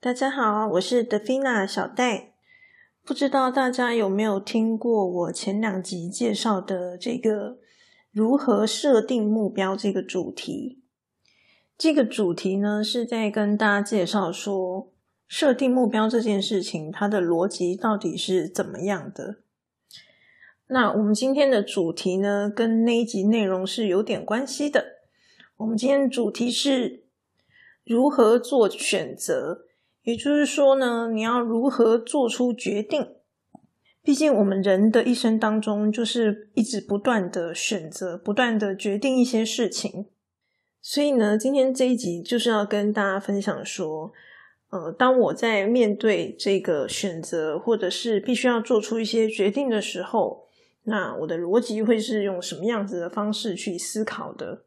大家好，我是德菲娜小戴。不知道大家有没有听过我前两集介绍的这个如何设定目标这个主题？这个主题呢，是在跟大家介绍说，设定目标这件事情，它的逻辑到底是怎么样的。那我们今天的主题呢，跟那一集内容是有点关系的。我们今天主题是如何做选择，也就是说呢，你要如何做出决定？毕竟我们人的一生当中，就是一直不断的选择，不断的决定一些事情。所以呢，今天这一集就是要跟大家分享说，呃，当我在面对这个选择，或者是必须要做出一些决定的时候，那我的逻辑会是用什么样子的方式去思考的？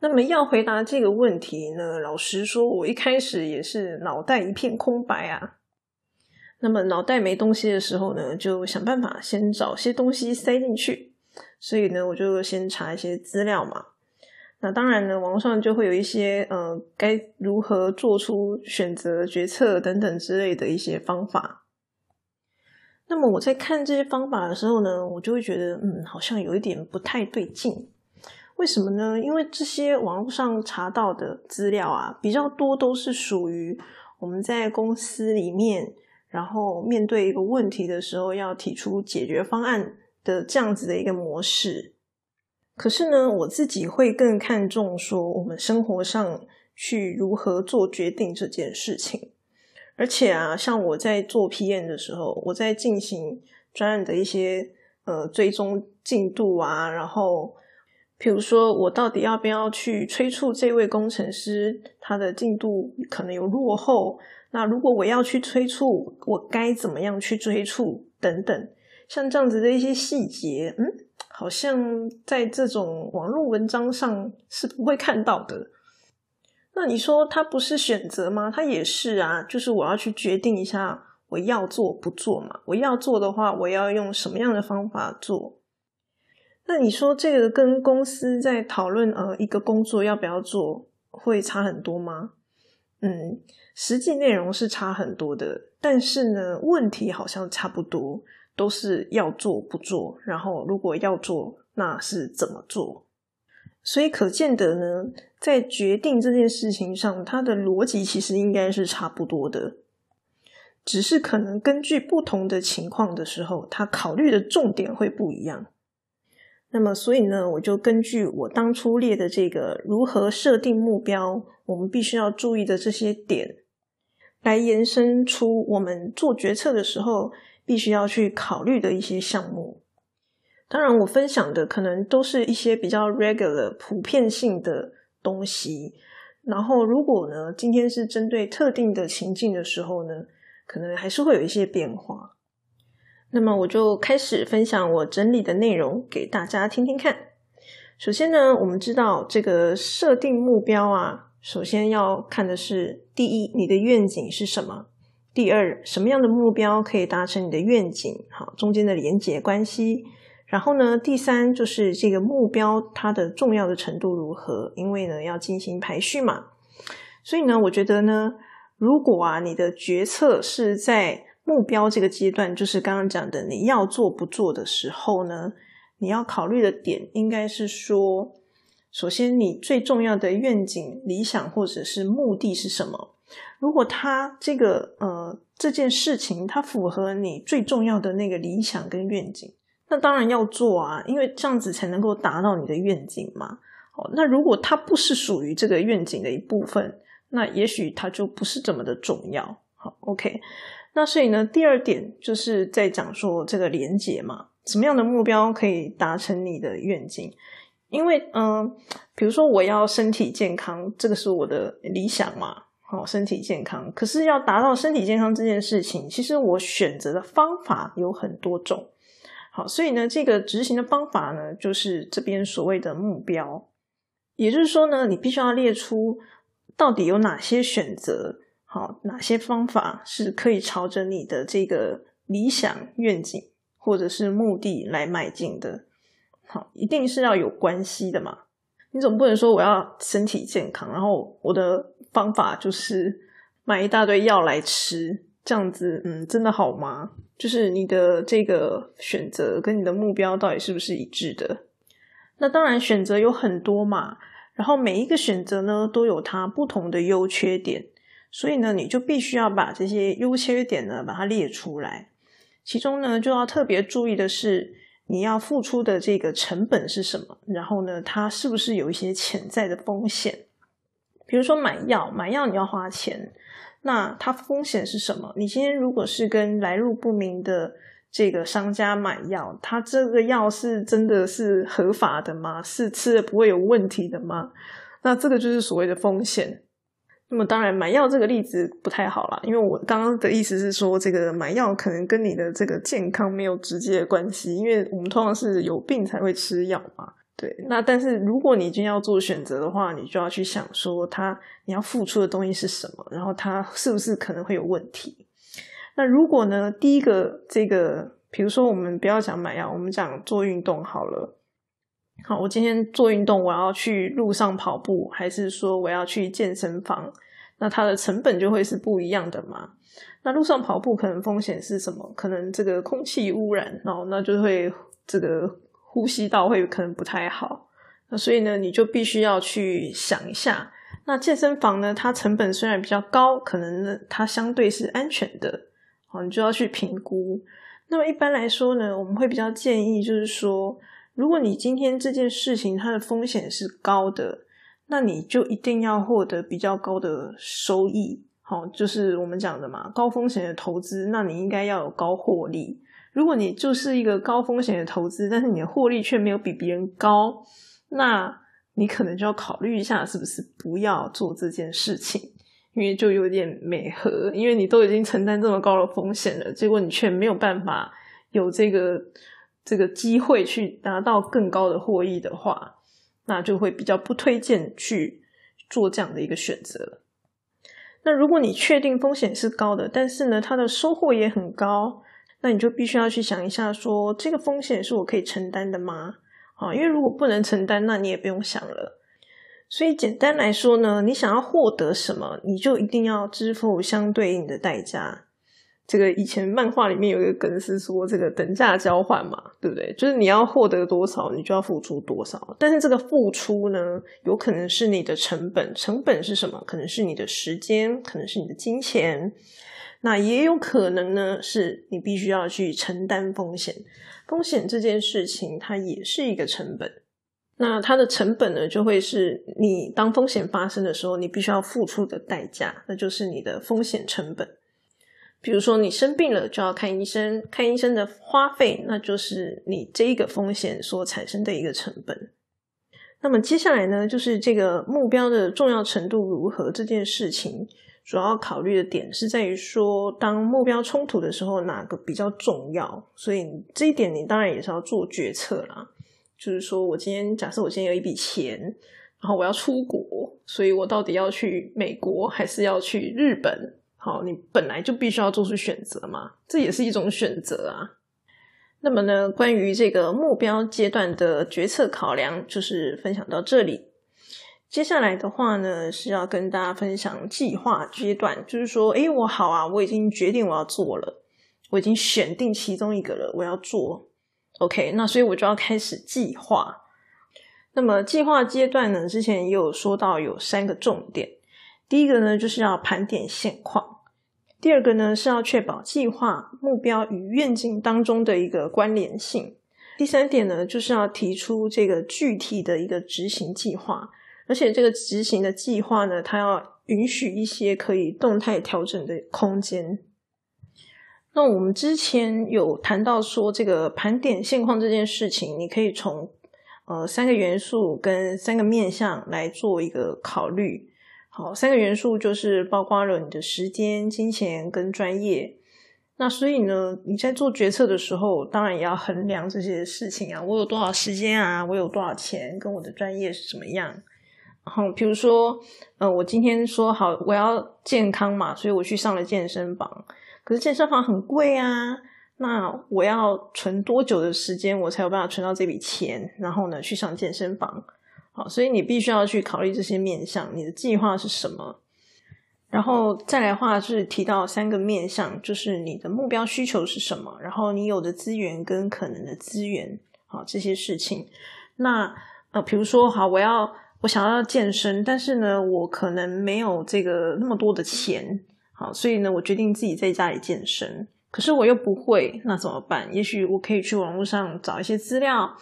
那么要回答这个问题呢，老实说，我一开始也是脑袋一片空白啊。那么脑袋没东西的时候呢，就想办法先找些东西塞进去。所以呢，我就先查一些资料嘛。那当然呢，网上就会有一些呃，该如何做出选择、决策等等之类的一些方法。那么我在看这些方法的时候呢，我就会觉得，嗯，好像有一点不太对劲。为什么呢？因为这些网络上查到的资料啊，比较多都是属于我们在公司里面，然后面对一个问题的时候，要提出解决方案的这样子的一个模式。可是呢，我自己会更看重说我们生活上去如何做决定这件事情。而且啊，像我在做 PM 的时候，我在进行专案的一些呃追踪进度啊，然后比如说我到底要不要去催促这位工程师，他的进度可能有落后，那如果我要去催促，我该怎么样去催促等等，像这样子的一些细节，嗯。好像在这种网络文章上是不会看到的。那你说他不是选择吗？他也是啊，就是我要去决定一下我要做不做嘛。我要做的话，我要用什么样的方法做？那你说这个跟公司在讨论呃一个工作要不要做会差很多吗？嗯，实际内容是差很多的，但是呢，问题好像差不多。都是要做不做，然后如果要做，那是怎么做？所以可见得呢，在决定这件事情上，它的逻辑其实应该是差不多的，只是可能根据不同的情况的时候，他考虑的重点会不一样。那么，所以呢，我就根据我当初列的这个如何设定目标，我们必须要注意的这些点，来延伸出我们做决策的时候。必须要去考虑的一些项目，当然我分享的可能都是一些比较 regular 普遍性的东西。然后，如果呢今天是针对特定的情境的时候呢，可能还是会有一些变化。那么，我就开始分享我整理的内容给大家听听看。首先呢，我们知道这个设定目标啊，首先要看的是第一，你的愿景是什么。第二，什么样的目标可以达成你的愿景？好，中间的连结关系。然后呢，第三就是这个目标它的重要的程度如何？因为呢要进行排序嘛。所以呢，我觉得呢，如果啊你的决策是在目标这个阶段，就是刚刚讲的你要做不做的时候呢，你要考虑的点应该是说，首先你最重要的愿景、理想或者是目的是什么？如果他这个呃这件事情，它符合你最重要的那个理想跟愿景，那当然要做啊，因为这样子才能够达到你的愿景嘛。哦，那如果它不是属于这个愿景的一部分，那也许它就不是这么的重要。好，OK。那所以呢，第二点就是在讲说这个连结嘛，什么样的目标可以达成你的愿景？因为嗯，比如说我要身体健康，这个是我的理想嘛。好，身体健康。可是要达到身体健康这件事情，其实我选择的方法有很多种。好，所以呢，这个执行的方法呢，就是这边所谓的目标。也就是说呢，你必须要列出到底有哪些选择，好，哪些方法是可以朝着你的这个理想愿景或者是目的来迈进的。好，一定是要有关系的嘛。你总不能说我要身体健康，然后我的方法就是买一大堆药来吃，这样子，嗯，真的好吗？就是你的这个选择跟你的目标到底是不是一致的？那当然，选择有很多嘛，然后每一个选择呢都有它不同的优缺点，所以呢，你就必须要把这些优缺点呢把它列出来。其中呢，就要特别注意的是，你要付出的这个成本是什么？然后呢，它是不是有一些潜在的风险？比如说买药，买药你要花钱。那它风险是什么？你今天如果是跟来路不明的这个商家买药，它这个药是真的是合法的吗？是吃了不会有问题的吗？那这个就是所谓的风险。那么当然，买药这个例子不太好啦，因为我刚刚的意思是说，这个买药可能跟你的这个健康没有直接的关系，因为我们通常是有病才会吃药嘛。对，那但是如果你今天要做选择的话，你就要去想说，它你要付出的东西是什么，然后它是不是可能会有问题？那如果呢，第一个这个，比如说我们不要讲买药，我们讲做运动好了。好，我今天做运动，我要去路上跑步，还是说我要去健身房？那它的成本就会是不一样的嘛？那路上跑步可能风险是什么？可能这个空气污染，然后那就会这个。呼吸道会可能不太好，那所以呢，你就必须要去想一下。那健身房呢，它成本虽然比较高，可能它相对是安全的，好，你就要去评估。那么一般来说呢，我们会比较建议，就是说，如果你今天这件事情它的风险是高的，那你就一定要获得比较高的收益，好，就是我们讲的嘛，高风险的投资，那你应该要有高获利。如果你就是一个高风险的投资，但是你的获利却没有比别人高，那你可能就要考虑一下，是不是不要做这件事情，因为就有点美和，因为你都已经承担这么高的风险了，结果你却没有办法有这个这个机会去拿到更高的获益的话，那就会比较不推荐去做这样的一个选择。那如果你确定风险是高的，但是呢，它的收获也很高。那你就必须要去想一下，说这个风险是我可以承担的吗？啊，因为如果不能承担，那你也不用想了。所以简单来说呢，你想要获得什么，你就一定要支付相对应的代价。这个以前漫画里面有一个梗是说，这个等价交换嘛，对不对？就是你要获得多少，你就要付出多少。但是这个付出呢，有可能是你的成本，成本是什么？可能是你的时间，可能是你的金钱。那也有可能呢，是你必须要去承担风险。风险这件事情，它也是一个成本。那它的成本呢，就会是你当风险发生的时候，你必须要付出的代价，那就是你的风险成本。比如说，你生病了就要看医生，看医生的花费，那就是你这一个风险所产生的一个成本。那么接下来呢，就是这个目标的重要程度如何这件事情。主要考虑的点是在于说，当目标冲突的时候，哪个比较重要？所以这一点你当然也是要做决策啦。就是说我今天假设我今天有一笔钱，然后我要出国，所以我到底要去美国还是要去日本？好，你本来就必须要做出选择嘛，这也是一种选择啊。那么呢，关于这个目标阶段的决策考量，就是分享到这里。接下来的话呢，是要跟大家分享计划阶段，就是说，诶，我好啊，我已经决定我要做了，我已经选定其中一个了，我要做，OK，那所以我就要开始计划。那么计划阶段呢，之前也有说到有三个重点，第一个呢就是要盘点现况，第二个呢是要确保计划目标与愿景当中的一个关联性，第三点呢就是要提出这个具体的一个执行计划。而且这个执行的计划呢，它要允许一些可以动态调整的空间。那我们之前有谈到说，这个盘点现况这件事情，你可以从呃三个元素跟三个面向来做一个考虑。好，三个元素就是包括了你的时间、金钱跟专业。那所以呢，你在做决策的时候，当然也要衡量这些事情啊，我有多少时间啊，我有多少钱，跟我的专业是怎么样。然后，比如说，呃，我今天说好我要健康嘛，所以我去上了健身房。可是健身房很贵啊，那我要存多久的时间，我才有办法存到这笔钱，然后呢去上健身房？所以你必须要去考虑这些面向，你的计划是什么？然后再来话是提到三个面向，就是你的目标需求是什么，然后你有的资源跟可能的资源，好这些事情。那呃，比如说好，我要我想要健身，但是呢，我可能没有这个那么多的钱，好，所以呢，我决定自己在家里健身。可是我又不会，那怎么办？也许我可以去网络上找一些资料，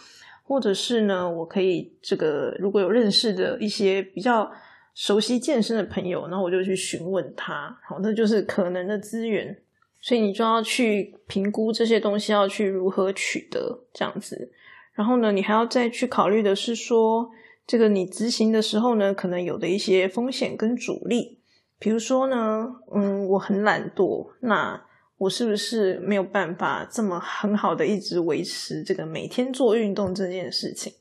或者是呢，我可以这个如果有认识的一些比较。熟悉健身的朋友，那我就去询问他，好，那就是可能的资源，所以你就要去评估这些东西要去如何取得这样子。然后呢，你还要再去考虑的是说，这个你执行的时候呢，可能有的一些风险跟阻力。比如说呢，嗯，我很懒惰，那我是不是没有办法这么很好的一直维持这个每天做运动这件事情？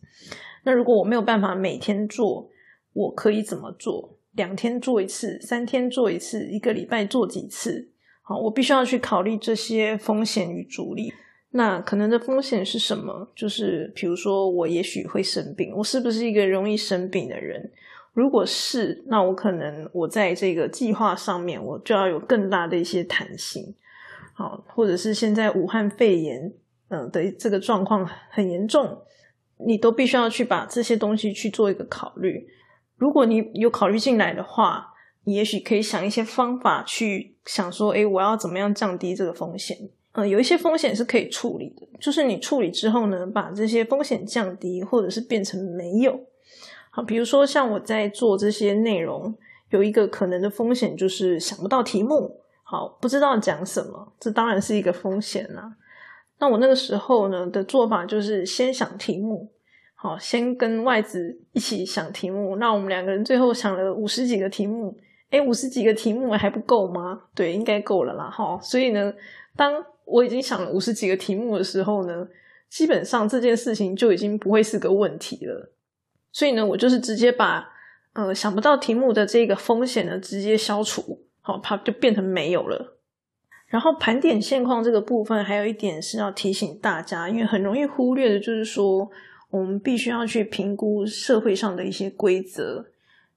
那如果我没有办法每天做，我可以怎么做？两天做一次，三天做一次，一个礼拜做几次？好，我必须要去考虑这些风险与阻力。那可能的风险是什么？就是比如说，我也许会生病，我是不是一个容易生病的人？如果是，那我可能我在这个计划上面，我就要有更大的一些弹性。好，或者是现在武汉肺炎，嗯的这个状况很严重，你都必须要去把这些东西去做一个考虑。如果你有考虑进来的话，你也许可以想一些方法去想说，诶，我要怎么样降低这个风险？嗯，有一些风险是可以处理的，就是你处理之后呢，把这些风险降低，或者是变成没有。好，比如说像我在做这些内容，有一个可能的风险就是想不到题目，好，不知道讲什么，这当然是一个风险啦。那我那个时候呢的做法就是先想题目。好，先跟外子一起想题目，那我们两个人最后想了五十几个题目，诶五十几个题目还不够吗？对，应该够了啦。哈，所以呢，当我已经想了五十几个题目的时候呢，基本上这件事情就已经不会是个问题了。所以呢，我就是直接把呃想不到题目的这个风险呢直接消除，好，它就变成没有了。然后盘点现况这个部分，还有一点是要提醒大家，因为很容易忽略的就是说。我们必须要去评估社会上的一些规则，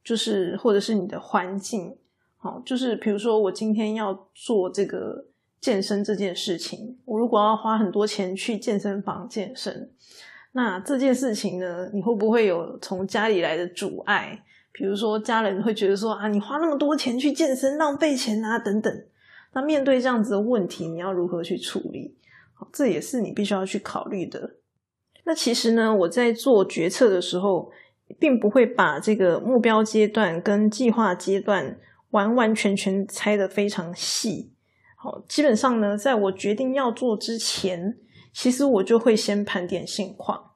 就是或者是你的环境，好，就是比如说我今天要做这个健身这件事情，我如果要花很多钱去健身房健身，那这件事情呢，你会不会有从家里来的阻碍？比如说家人会觉得说啊，你花那么多钱去健身，浪费钱啊，等等。那面对这样子的问题，你要如何去处理？好，这也是你必须要去考虑的。那其实呢，我在做决策的时候，并不会把这个目标阶段跟计划阶段完完全全拆得非常细。好，基本上呢，在我决定要做之前，其实我就会先盘点现况。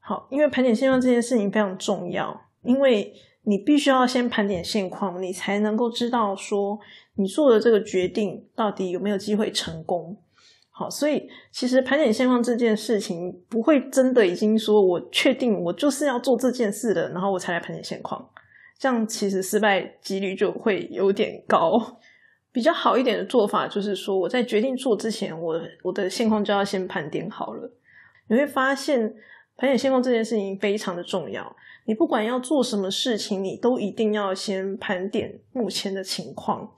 好，因为盘点现状这件事情非常重要，因为你必须要先盘点现况，你才能够知道说你做的这个决定到底有没有机会成功。好，所以其实盘点现况这件事情不会真的已经说我确定我就是要做这件事的，然后我才来盘点现况，这样其实失败几率就会有点高。比较好一点的做法就是说，我在决定做之前，我我的现况就要先盘点好了。你会发现盘点现况这件事情非常的重要。你不管要做什么事情，你都一定要先盘点目前的情况。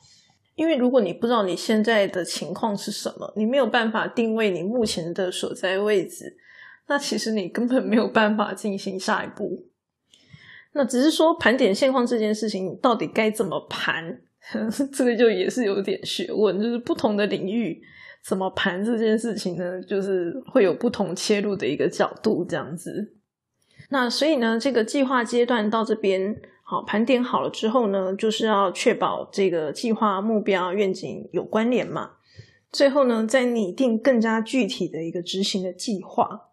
因为如果你不知道你现在的情况是什么，你没有办法定位你目前的所在位置，那其实你根本没有办法进行下一步。那只是说盘点现况这件事情，到底该怎么盘，这个就也是有点学问。就是不同的领域怎么盘这件事情呢，就是会有不同切入的一个角度这样子。那所以呢，这个计划阶段到这边。好，盘点好了之后呢，就是要确保这个计划、目标、愿景有关联嘛。最后呢，再拟定更加具体的一个执行的计划。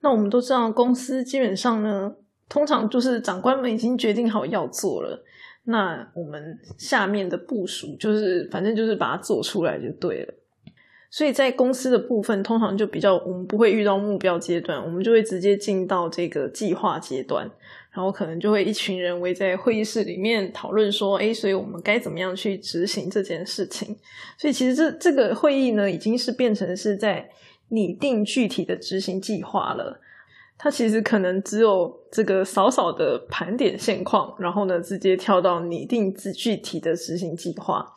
那我们都知道，公司基本上呢，通常就是长官们已经决定好要做了，那我们下面的部署就是，反正就是把它做出来就对了。所以在公司的部分，通常就比较我们不会遇到目标阶段，我们就会直接进到这个计划阶段。然后可能就会一群人围在会议室里面讨论说：“哎，所以我们该怎么样去执行这件事情？”所以其实这这个会议呢，已经是变成是在拟定具体的执行计划了。它其实可能只有这个少少的盘点现况，然后呢，直接跳到拟定具具体的执行计划。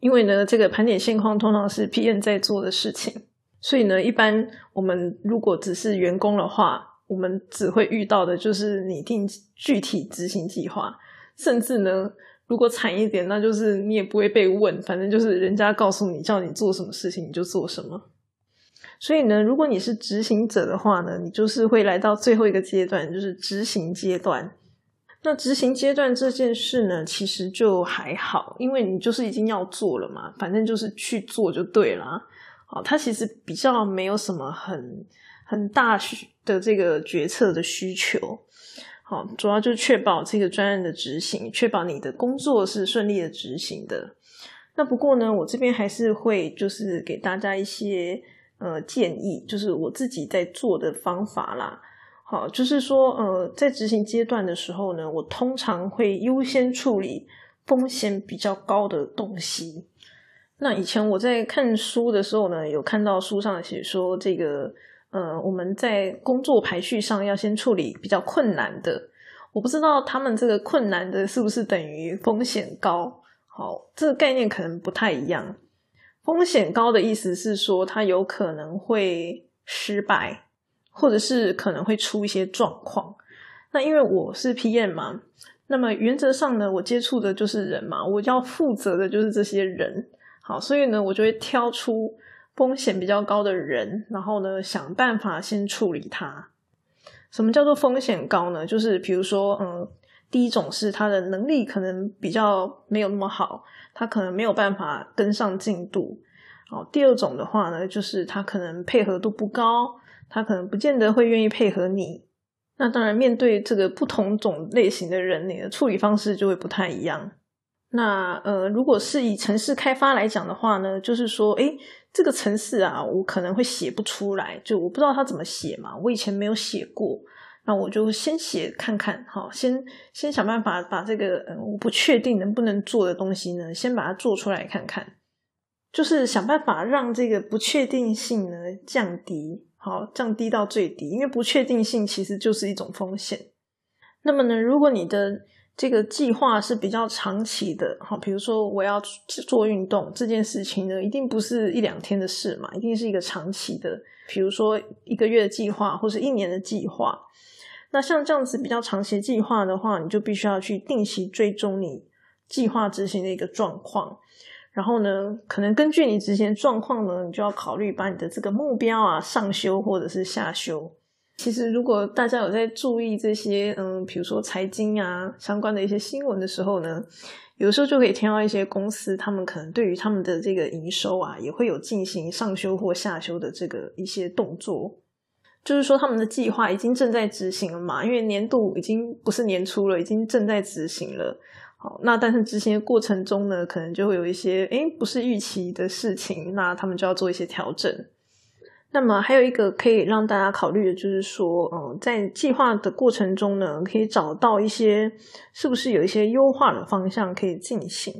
因为呢，这个盘点现况通常是 PM 在做的事情，所以呢，一般我们如果只是员工的话，我们只会遇到的就是拟定具体执行计划，甚至呢，如果惨一点，那就是你也不会被问，反正就是人家告诉你叫你做什么事情你就做什么。所以呢，如果你是执行者的话呢，你就是会来到最后一个阶段，就是执行阶段。那执行阶段这件事呢，其实就还好，因为你就是已经要做了嘛，反正就是去做就对了。好，它其实比较没有什么很很大的这个决策的需求。好，主要就是确保这个专案的执行，确保你的工作是顺利的执行的。那不过呢，我这边还是会就是给大家一些。呃，建议就是我自己在做的方法啦。好，就是说，呃，在执行阶段的时候呢，我通常会优先处理风险比较高的东西。那以前我在看书的时候呢，有看到书上写说，这个呃，我们在工作排序上要先处理比较困难的。我不知道他们这个困难的是不是等于风险高？好，这个概念可能不太一样。风险高的意思是说，它有可能会失败，或者是可能会出一些状况。那因为我是 PM 嘛，那么原则上呢，我接触的就是人嘛，我要负责的就是这些人。好，所以呢，我就会挑出风险比较高的人，然后呢，想办法先处理他。什么叫做风险高呢？就是比如说，嗯，第一种是他的能力可能比较没有那么好。他可能没有办法跟上进度，哦。第二种的话呢，就是他可能配合度不高，他可能不见得会愿意配合你。那当然，面对这个不同种类型的人，你的处理方式就会不太一样。那呃，如果是以城市开发来讲的话呢，就是说，诶，这个城市啊，我可能会写不出来，就我不知道他怎么写嘛，我以前没有写过。那我就先写看看，好，先先想办法把这个呃我不确定能不能做的东西呢，先把它做出来看看，就是想办法让这个不确定性呢降低，好，降低到最低，因为不确定性其实就是一种风险。那么呢，如果你的这个计划是比较长期的，好，比如说我要做运动这件事情呢，一定不是一两天的事嘛，一定是一个长期的，比如说一个月的计划或者一年的计划。那像这样子比较长期计划的话，你就必须要去定期追踪你计划执行的一个状况，然后呢，可能根据你之前状况呢，你就要考虑把你的这个目标啊上修或者是下修。其实如果大家有在注意这些，嗯，比如说财经啊相关的一些新闻的时候呢，有时候就可以听到一些公司，他们可能对于他们的这个营收啊，也会有进行上修或下修的这个一些动作。就是说，他们的计划已经正在执行了嘛？因为年度已经不是年初了，已经正在执行了。好，那但是执行的过程中呢，可能就会有一些诶不是预期的事情，那他们就要做一些调整。那么还有一个可以让大家考虑的，就是说，嗯，在计划的过程中呢，可以找到一些是不是有一些优化的方向可以进行。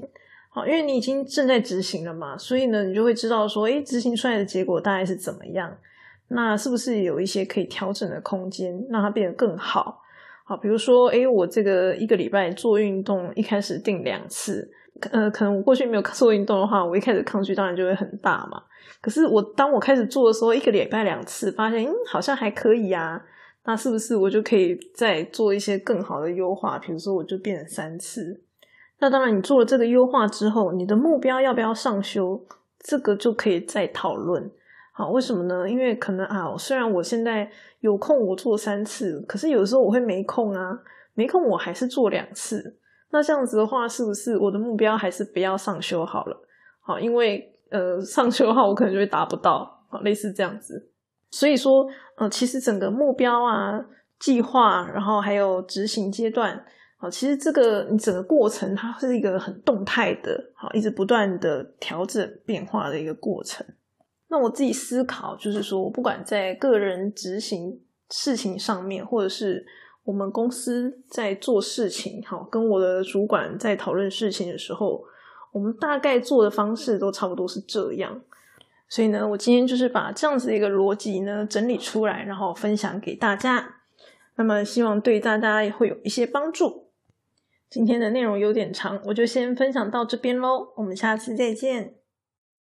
好，因为你已经正在执行了嘛，所以呢，你就会知道说，诶执行出来的结果大概是怎么样。那是不是有一些可以调整的空间，让它变得更好？好，比如说，诶，我这个一个礼拜做运动，一开始定两次，呃，可能我过去没有做运动的话，我一开始抗拒当然就会很大嘛。可是我当我开始做的时候，一个礼拜两次，发现嗯好像还可以啊。那是不是我就可以再做一些更好的优化？比如说，我就变成三次。那当然，你做了这个优化之后，你的目标要不要上修？这个就可以再讨论。好，为什么呢？因为可能啊，虽然我现在有空，我做三次，可是有时候我会没空啊，没空我还是做两次。那这样子的话，是不是我的目标还是不要上修好了？好，因为呃，上修的话，我可能就会达不到啊，类似这样子。所以说，呃，其实整个目标啊、计划，然后还有执行阶段，啊，其实这个你整个过程，它是一个很动态的，好，一直不断的调整变化的一个过程。那我自己思考，就是说我，不管在个人执行事情上面，或者是我们公司在做事情，好，跟我的主管在讨论事情的时候，我们大概做的方式都差不多是这样。所以呢，我今天就是把这样子的一个逻辑呢整理出来，然后分享给大家。那么希望对大家也会有一些帮助。今天的内容有点长，我就先分享到这边喽，我们下次再见。